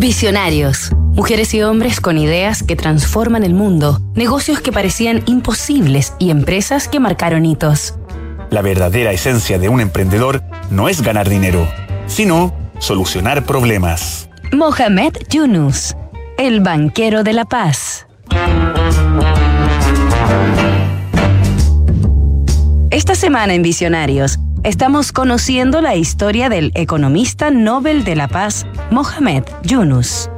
Visionarios. Mujeres y hombres con ideas que transforman el mundo, negocios que parecían imposibles y empresas que marcaron hitos. La verdadera esencia de un emprendedor no es ganar dinero, sino solucionar problemas. Mohamed Yunus, el banquero de la paz. Esta semana en Visionarios estamos conociendo la historia del economista Nobel de la Paz, Mohamed Yunus.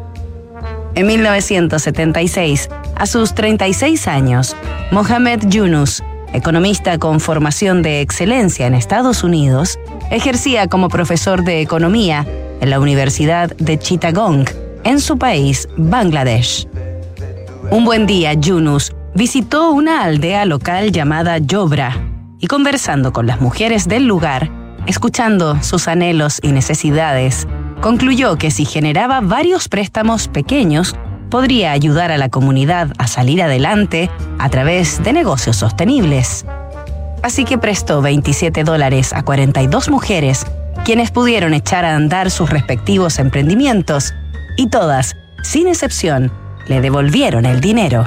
En 1976, a sus 36 años, Mohamed Yunus, economista con formación de excelencia en Estados Unidos, ejercía como profesor de economía en la Universidad de Chittagong, en su país, Bangladesh. Un buen día, Yunus visitó una aldea local llamada Yobra y conversando con las mujeres del lugar, escuchando sus anhelos y necesidades, concluyó que si generaba varios préstamos pequeños, podría ayudar a la comunidad a salir adelante a través de negocios sostenibles. Así que prestó 27 dólares a 42 mujeres, quienes pudieron echar a andar sus respectivos emprendimientos, y todas, sin excepción, le devolvieron el dinero.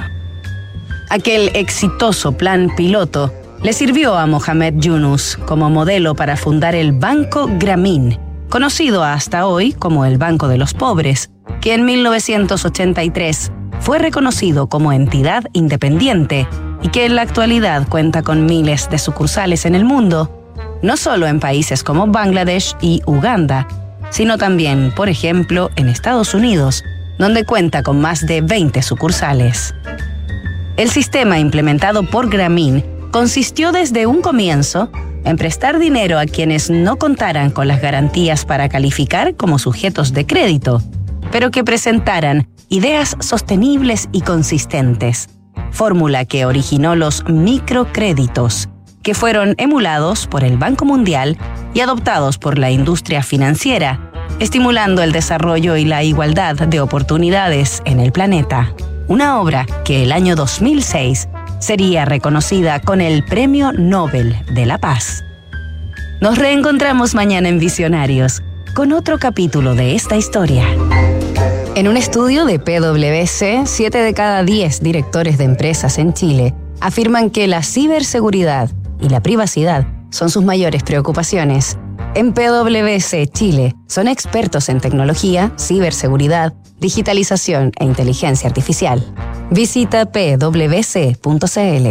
Aquel exitoso plan piloto le sirvió a Mohamed Yunus como modelo para fundar el Banco Grameen, conocido hasta hoy como el Banco de los Pobres, que en 1983 fue reconocido como entidad independiente y que en la actualidad cuenta con miles de sucursales en el mundo, no solo en países como Bangladesh y Uganda, sino también, por ejemplo, en Estados Unidos, donde cuenta con más de 20 sucursales. El sistema implementado por Grameen consistió desde un comienzo en prestar dinero a quienes no contaran con las garantías para calificar como sujetos de crédito, pero que presentaran ideas sostenibles y consistentes, fórmula que originó los microcréditos, que fueron emulados por el Banco Mundial y adoptados por la industria financiera, estimulando el desarrollo y la igualdad de oportunidades en el planeta. Una obra que el año 2006 sería reconocida con el Premio Nobel de la Paz. Nos reencontramos mañana en Visionarios con otro capítulo de esta historia. En un estudio de PwC, 7 de cada 10 directores de empresas en Chile afirman que la ciberseguridad y la privacidad son sus mayores preocupaciones. En PwC Chile son expertos en tecnología, ciberseguridad, digitalización e inteligencia artificial. Visita pwc.cl.